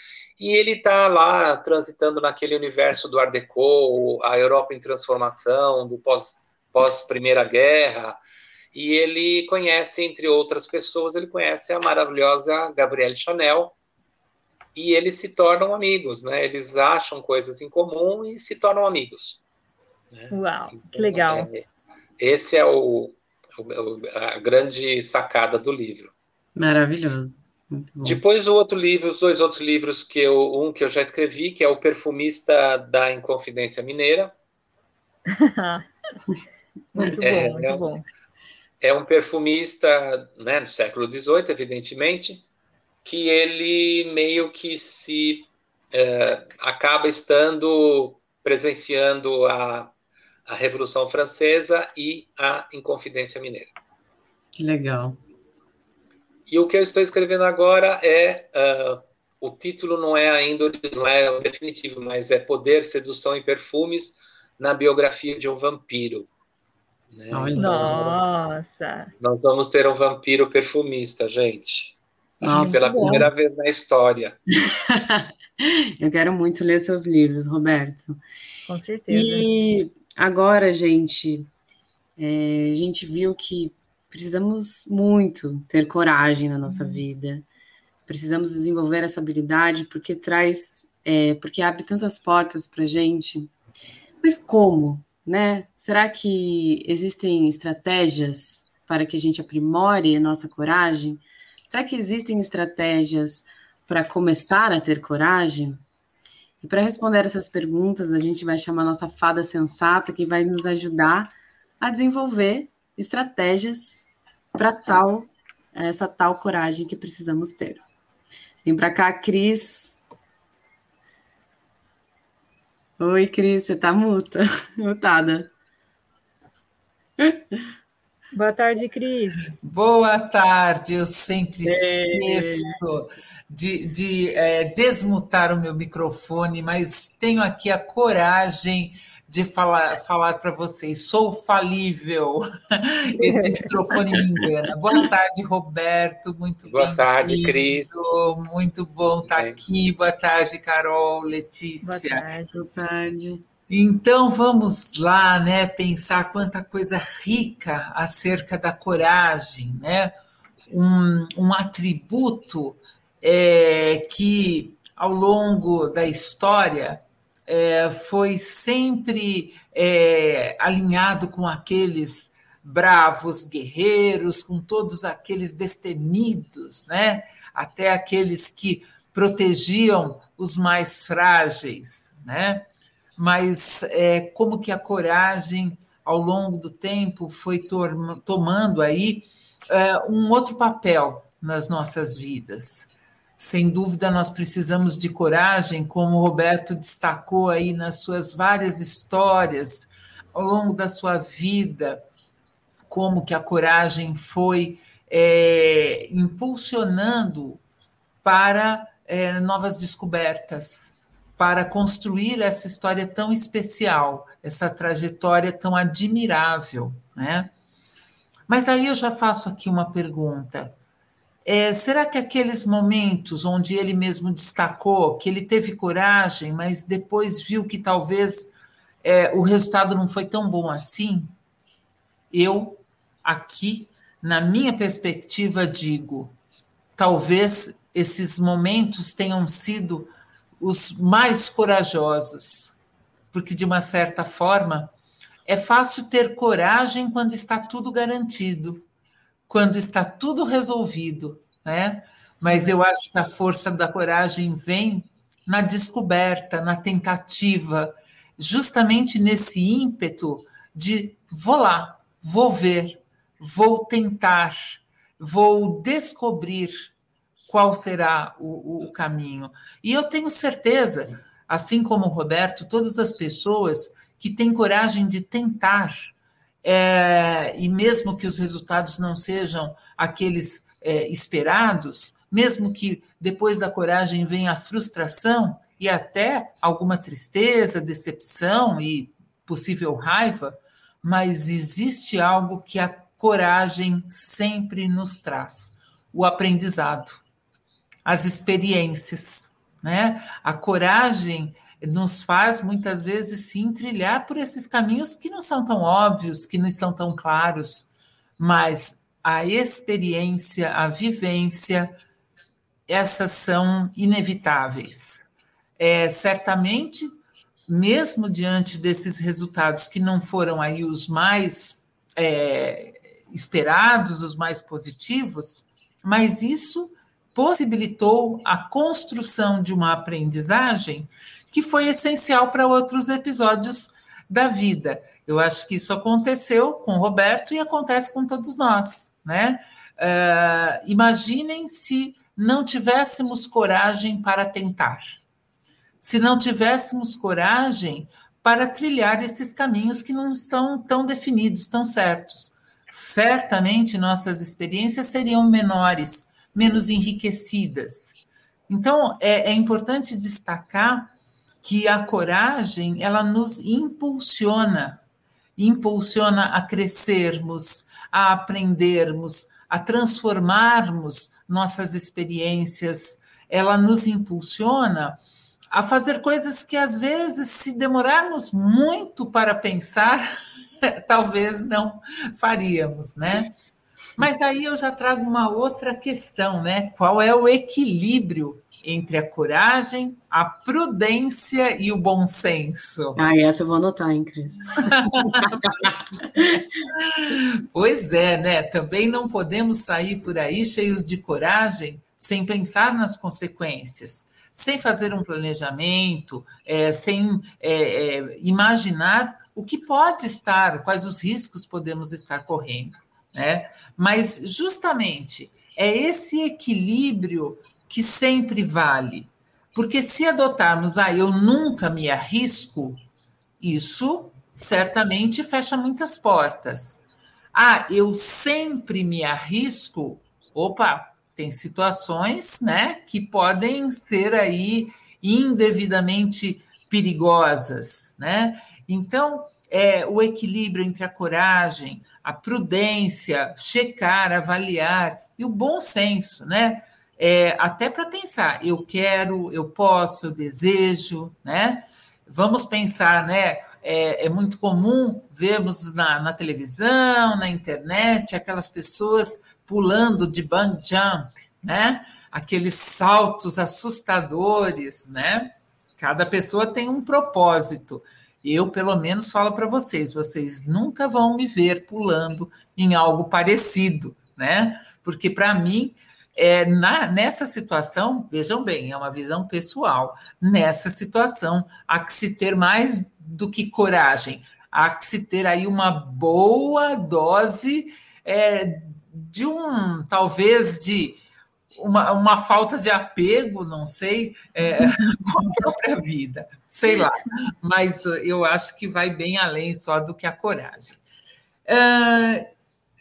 E ele está lá transitando naquele universo do Art Deco, a Europa em transformação, do pós, pós Primeira Guerra. E ele conhece, entre outras pessoas, ele conhece a maravilhosa Gabrielle Chanel. E eles se tornam amigos, né? Eles acham coisas em comum e se tornam amigos. Né? Uau, então, que legal. É, esse é o, o, a grande sacada do livro. Maravilhoso. Depois o outro livro, os dois outros livros que eu, um que eu já escrevi, que é o perfumista da Inconfidência Mineira. muito é, bom, muito é, bom. É um perfumista, né, do século XVIII, evidentemente, que ele meio que se é, acaba estando presenciando a, a Revolução Francesa e a Inconfidência Mineira. Que legal. E o que eu estou escrevendo agora é uh, o título não é ainda não é definitivo, mas é Poder, Sedução e Perfumes na biografia de um vampiro. Né? Nossa! Nós vamos ter um vampiro perfumista, gente. Acho que pela bom. primeira vez na história. Eu quero muito ler seus livros, Roberto. Com certeza. E agora, gente, é, a gente viu que precisamos muito ter coragem na nossa uhum. vida. Precisamos desenvolver essa habilidade porque traz, é, porque abre tantas portas para gente. Mas como, né? Será que existem estratégias para que a gente aprimore a nossa coragem? Será que existem estratégias para começar a ter coragem? E para responder essas perguntas, a gente vai chamar nossa fada sensata que vai nos ajudar a desenvolver estratégias para tal essa tal coragem que precisamos ter. Vem para cá, Cris. Oi, Cris, você está muta, mutada. Boa tarde, Cris. Boa tarde, eu sempre esqueço de, de é, desmutar o meu microfone, mas tenho aqui a coragem de falar, falar para vocês. Sou falível. Esse microfone me engana. Boa tarde, Roberto. Muito Boa tarde, Cris. Muito bom estar aqui. Boa tarde, Carol, Letícia. Boa tarde. Boa tarde. Então vamos lá, né, pensar quanta coisa rica acerca da coragem, né? Um, um atributo é, que ao longo da história é, foi sempre é, alinhado com aqueles bravos guerreiros, com todos aqueles destemidos, né? até aqueles que protegiam os mais frágeis. Né? Mas é, como que a coragem, ao longo do tempo, foi tomando aí é, um outro papel nas nossas vidas. Sem dúvida, nós precisamos de coragem, como o Roberto destacou aí nas suas várias histórias ao longo da sua vida, como que a coragem foi é, impulsionando para é, novas descobertas, para construir essa história tão especial, essa trajetória tão admirável, né? Mas aí eu já faço aqui uma pergunta. É, será que aqueles momentos onde ele mesmo destacou que ele teve coragem, mas depois viu que talvez é, o resultado não foi tão bom assim? Eu, aqui, na minha perspectiva, digo: talvez esses momentos tenham sido os mais corajosos, porque, de uma certa forma, é fácil ter coragem quando está tudo garantido quando está tudo resolvido, né? Mas eu acho que a força da coragem vem na descoberta, na tentativa, justamente nesse ímpeto de vou lá, vou ver, vou tentar, vou descobrir qual será o, o caminho. E eu tenho certeza, assim como o Roberto, todas as pessoas que têm coragem de tentar, é, e mesmo que os resultados não sejam aqueles é, esperados, mesmo que depois da coragem venha a frustração e até alguma tristeza, decepção e possível raiva, mas existe algo que a coragem sempre nos traz: o aprendizado, as experiências. Né? A coragem nos faz muitas vezes sim trilhar por esses caminhos que não são tão óbvios, que não estão tão claros, mas a experiência, a vivência, essas são inevitáveis. É, certamente, mesmo diante desses resultados que não foram aí os mais é, esperados, os mais positivos, mas isso possibilitou a construção de uma aprendizagem que foi essencial para outros episódios da vida. Eu acho que isso aconteceu com o Roberto e acontece com todos nós, né? Uh, imaginem se não tivéssemos coragem para tentar, se não tivéssemos coragem para trilhar esses caminhos que não estão tão definidos, tão certos. Certamente nossas experiências seriam menores, menos enriquecidas. Então, é, é importante destacar que a coragem ela nos impulsiona impulsiona a crescermos, a aprendermos, a transformarmos nossas experiências, ela nos impulsiona a fazer coisas que às vezes, se demorarmos muito para pensar, talvez não faríamos, né? Mas aí eu já trago uma outra questão, né? Qual é o equilíbrio entre a coragem, a prudência e o bom senso? Ah, essa eu vou anotar, hein, Cris? pois é, né? Também não podemos sair por aí cheios de coragem sem pensar nas consequências sem fazer um planejamento, é, sem é, é, imaginar o que pode estar, quais os riscos podemos estar correndo. Né? Mas, justamente, é esse equilíbrio que sempre vale. Porque se adotarmos, ah, eu nunca me arrisco, isso certamente fecha muitas portas. Ah, eu sempre me arrisco, opa, tem situações, né, que podem ser aí indevidamente perigosas, né? Então, é, o equilíbrio entre a coragem, a prudência, checar, avaliar e o bom senso, né? É, até para pensar, eu quero, eu posso, eu desejo, né? Vamos pensar, né? É, é muito comum vermos na, na televisão, na internet, aquelas pessoas pulando de bang jump, né? Aqueles saltos assustadores, né? Cada pessoa tem um propósito. Eu, pelo menos, falo para vocês: vocês nunca vão me ver pulando em algo parecido, né? Porque, para mim, é, na, nessa situação, vejam bem, é uma visão pessoal. Nessa situação, há que se ter mais do que coragem, há que se ter aí uma boa dose é, de um, talvez, de uma, uma falta de apego, não sei, é, com a própria vida, sei lá. Mas eu acho que vai bem além só do que a coragem. Uh,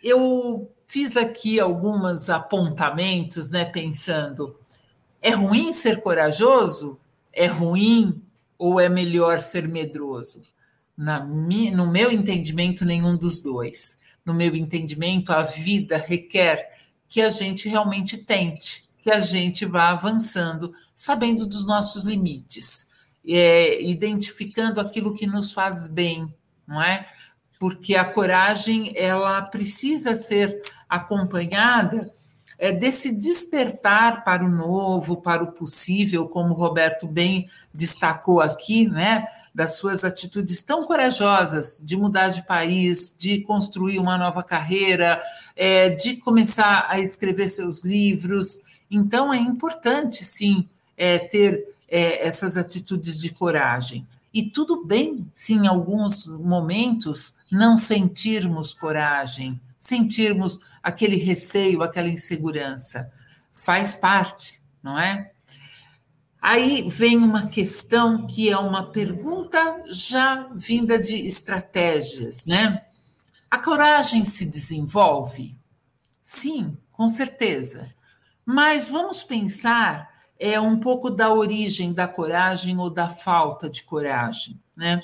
eu fiz aqui alguns apontamentos, né, pensando: é ruim ser corajoso? É ruim ou é melhor ser medroso? Na, no meu entendimento, nenhum dos dois no meu entendimento, a vida requer que a gente realmente tente, que a gente vá avançando, sabendo dos nossos limites, é, identificando aquilo que nos faz bem, não é? Porque a coragem ela precisa ser acompanhada é, desse despertar para o novo, para o possível, como o Roberto bem destacou aqui, né? das suas atitudes tão corajosas de mudar de país, de construir uma nova carreira, é, de começar a escrever seus livros. Então, é importante, sim, é, ter é, essas atitudes de coragem. E tudo bem, se em alguns momentos não sentirmos coragem, sentirmos aquele receio, aquela insegurança. Faz parte, não é? Aí vem uma questão que é uma pergunta já vinda de estratégias, né? A coragem se desenvolve? Sim, com certeza. Mas vamos pensar é um pouco da origem da coragem ou da falta de coragem, né?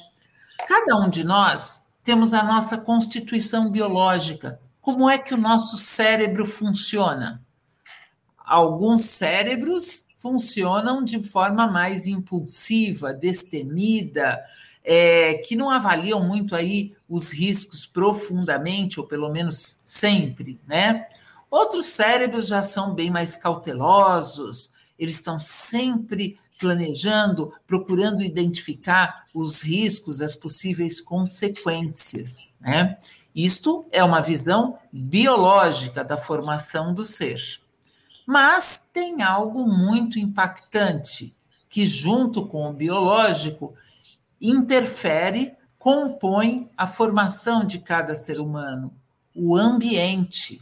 Cada um de nós temos a nossa constituição biológica. Como é que o nosso cérebro funciona? Alguns cérebros funcionam de forma mais impulsiva, destemida, é, que não avaliam muito aí os riscos profundamente, ou pelo menos sempre, né? Outros cérebros já são bem mais cautelosos, eles estão sempre planejando, procurando identificar os riscos, as possíveis consequências, né? Isto é uma visão biológica da formação do ser. Mas tem algo muito impactante que, junto com o biológico, interfere, compõe a formação de cada ser humano, o ambiente.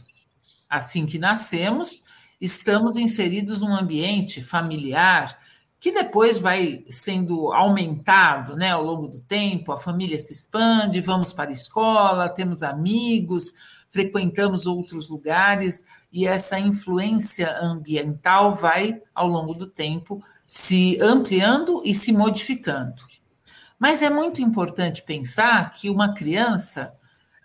Assim que nascemos, estamos inseridos num ambiente familiar que depois vai sendo aumentado né, ao longo do tempo, a família se expande, vamos para a escola, temos amigos, frequentamos outros lugares, e essa influência ambiental vai, ao longo do tempo, se ampliando e se modificando. Mas é muito importante pensar que uma criança,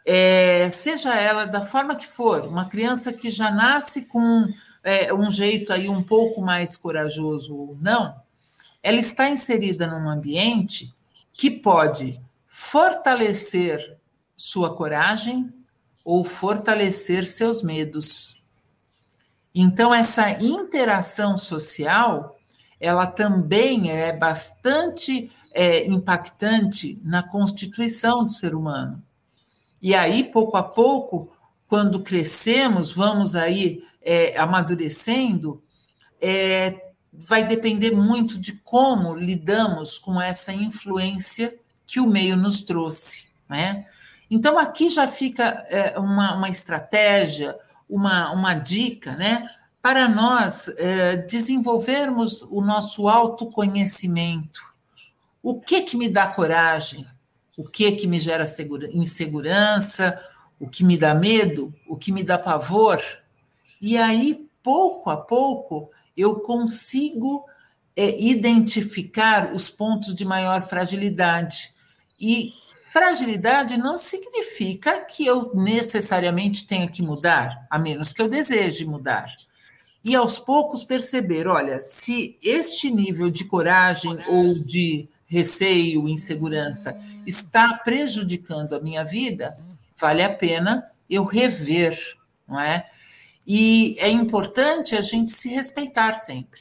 é, seja ela da forma que for, uma criança que já nasce com é, um jeito aí um pouco mais corajoso ou não, ela está inserida num ambiente que pode fortalecer sua coragem ou fortalecer seus medos. Então, essa interação social, ela também é bastante é, impactante na constituição do ser humano. E aí, pouco a pouco, quando crescemos, vamos aí é, amadurecendo, é, vai depender muito de como lidamos com essa influência que o meio nos trouxe, né? Então, aqui já fica é, uma, uma estratégia, uma, uma dica, né? Para nós é, desenvolvermos o nosso autoconhecimento. O que que me dá coragem? O que que me gera insegurança? O que me dá medo? O que me dá pavor? E aí, pouco a pouco, eu consigo é, identificar os pontos de maior fragilidade. E fragilidade não significa que eu necessariamente tenha que mudar, a menos que eu deseje mudar. E aos poucos perceber, olha, se este nível de coragem ou de receio, insegurança está prejudicando a minha vida, vale a pena eu rever, não é? E é importante a gente se respeitar sempre.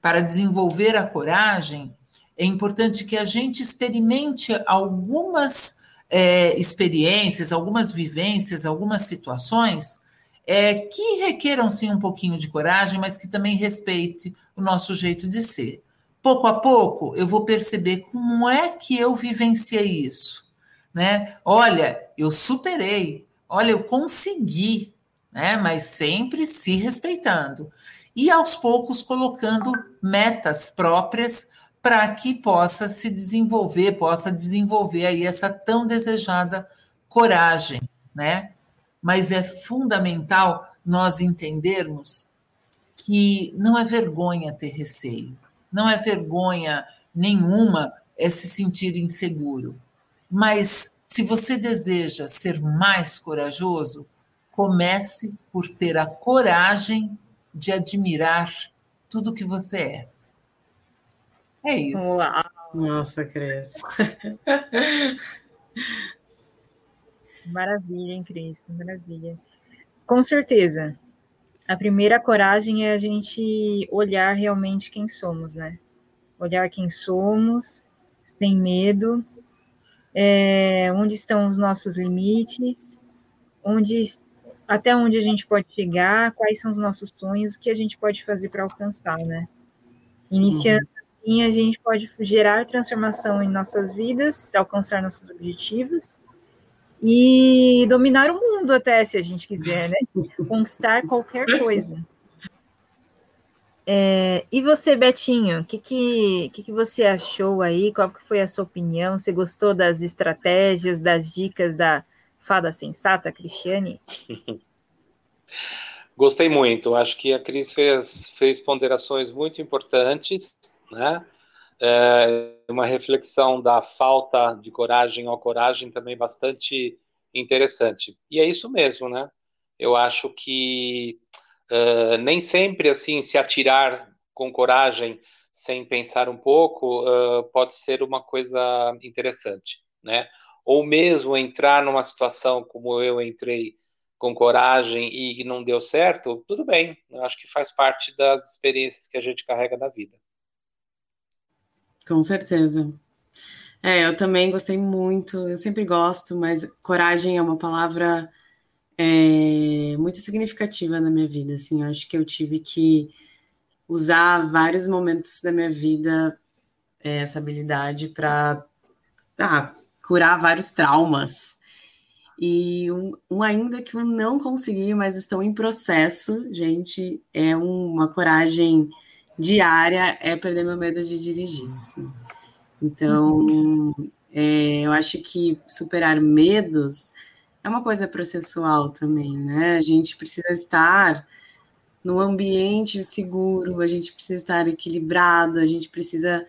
Para desenvolver a coragem, é importante que a gente experimente algumas é, experiências, algumas vivências, algumas situações é, que requeram sim um pouquinho de coragem, mas que também respeite o nosso jeito de ser. Pouco a pouco eu vou perceber como é que eu vivenciei isso, né? Olha, eu superei, olha, eu consegui, né? Mas sempre se respeitando. E aos poucos colocando metas próprias para que possa se desenvolver, possa desenvolver aí essa tão desejada coragem, né? Mas é fundamental nós entendermos que não é vergonha ter receio, não é vergonha nenhuma é se sentir inseguro. Mas se você deseja ser mais corajoso, Comece por ter a coragem de admirar tudo que você é. É isso. Uau. Nossa, Cris. maravilha, hein, Cris? Maravilha. Com certeza. A primeira coragem é a gente olhar realmente quem somos, né? Olhar quem somos, sem medo, é, onde estão os nossos limites, onde até onde a gente pode chegar, quais são os nossos sonhos, o que a gente pode fazer para alcançar, né? Iniciando uhum. assim, a gente pode gerar transformação em nossas vidas, alcançar nossos objetivos e dominar o mundo até, se a gente quiser, né? Conquistar qualquer coisa. É, e você, Betinho, o que, que, que, que você achou aí? Qual que foi a sua opinião? Você gostou das estratégias, das dicas da fada sensata, Cristiane? Gostei muito. Acho que a Cris fez, fez ponderações muito importantes, né? É, uma reflexão da falta de coragem ou coragem também bastante interessante. E é isso mesmo, né? Eu acho que uh, nem sempre assim se atirar com coragem sem pensar um pouco uh, pode ser uma coisa interessante, né? Ou mesmo entrar numa situação como eu entrei com coragem e não deu certo, tudo bem. Eu acho que faz parte das experiências que a gente carrega da vida. Com certeza. É, eu também gostei muito, eu sempre gosto, mas coragem é uma palavra é, muito significativa na minha vida. Assim, acho que eu tive que usar vários momentos da minha vida é, essa habilidade para ah, curar vários traumas. E um, um, ainda que eu não consegui, mas estou em processo, gente, é uma coragem diária, é perder meu medo de dirigir. Assim. Então, é, eu acho que superar medos é uma coisa processual também, né? A gente precisa estar no ambiente seguro, a gente precisa estar equilibrado, a gente precisa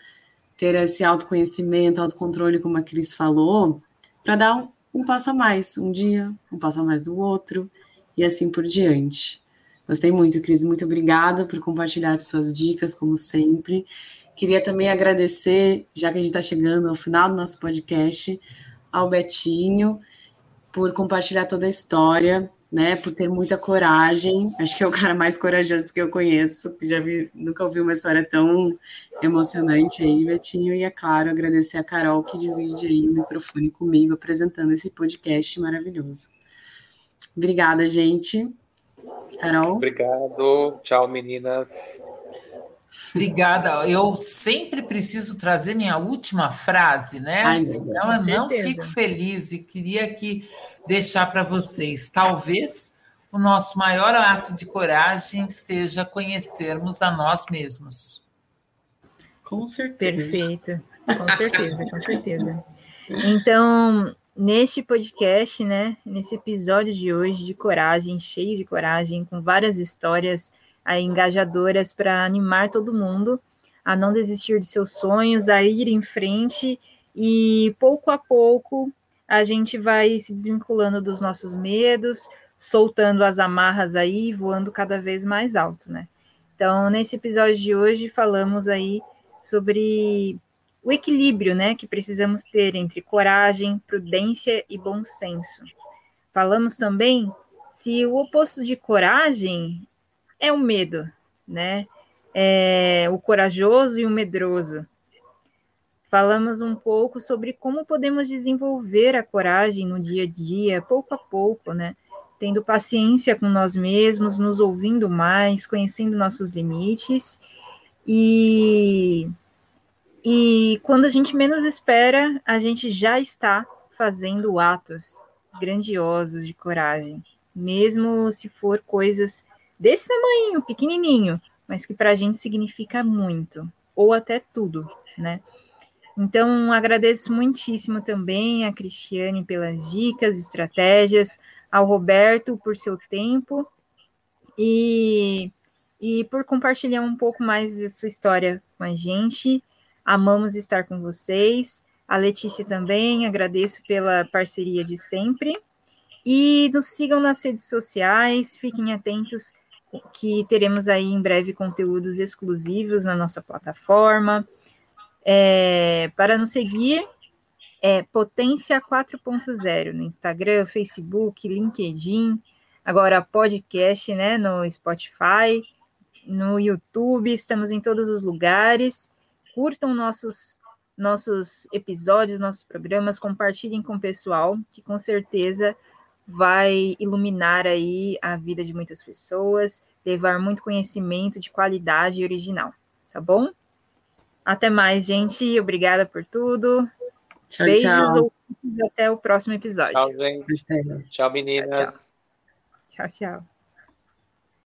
ter esse autoconhecimento, autocontrole, como a Cris falou, para dar um, um passo a mais, um dia, um passo a mais do outro, e assim por diante. Gostei muito, Cris. Muito obrigada por compartilhar suas dicas, como sempre. Queria também agradecer, já que a gente está chegando ao final do nosso podcast, ao Betinho, por compartilhar toda a história, né? Por ter muita coragem. Acho que é o cara mais corajoso que eu conheço. Já vi, nunca ouvi uma história tão emocionante aí, Betinho. E é claro, agradecer a Carol que divide aí o microfone comigo, apresentando esse podcast maravilhoso. Obrigada, gente. Carol. Obrigado. Tchau, meninas. Obrigada. Eu sempre preciso trazer minha última frase, né? Ai, Senão eu não fico feliz e queria aqui deixar para vocês. Talvez o nosso maior ato de coragem seja conhecermos a nós mesmos. Com certeza. Perfeito. Com certeza, com certeza. Então, neste podcast, né, nesse episódio de hoje de coragem, cheio de coragem, com várias histórias aí, engajadoras para animar todo mundo a não desistir de seus sonhos, a ir em frente e pouco a pouco a gente vai se desvinculando dos nossos medos, soltando as amarras aí, voando cada vez mais alto, né? Então, nesse episódio de hoje falamos aí sobre o equilíbrio né, que precisamos ter entre coragem, prudência e bom senso. Falamos também se o oposto de coragem é o medo, né? É o corajoso e o medroso. Falamos um pouco sobre como podemos desenvolver a coragem no dia a dia, pouco a pouco, né? Tendo paciência com nós mesmos, nos ouvindo mais, conhecendo nossos limites e e quando a gente menos espera, a gente já está fazendo atos grandiosos de coragem, mesmo se for coisas desse tamanho, pequenininho, mas que para a gente significa muito, ou até tudo, né? Então, agradeço muitíssimo também a Cristiane pelas dicas, estratégias, ao Roberto por seu tempo e, e por compartilhar um pouco mais da sua história com a gente. Amamos estar com vocês. A Letícia também, agradeço pela parceria de sempre. E nos sigam nas redes sociais, fiquem atentos que teremos aí em breve conteúdos exclusivos na nossa plataforma. É, para nos seguir, é Potência 4.0 no Instagram, Facebook, LinkedIn, agora podcast, né, no Spotify, no YouTube, estamos em todos os lugares curtam nossos nossos episódios, nossos programas, compartilhem com o pessoal, que com certeza vai iluminar aí a vida de muitas pessoas, levar muito conhecimento de qualidade e original, tá bom? Até mais, gente. Obrigada por tudo. Tchau, Beijos tchau. até o próximo episódio. Tchau, gente. Tchau, meninas. tchau. tchau. tchau.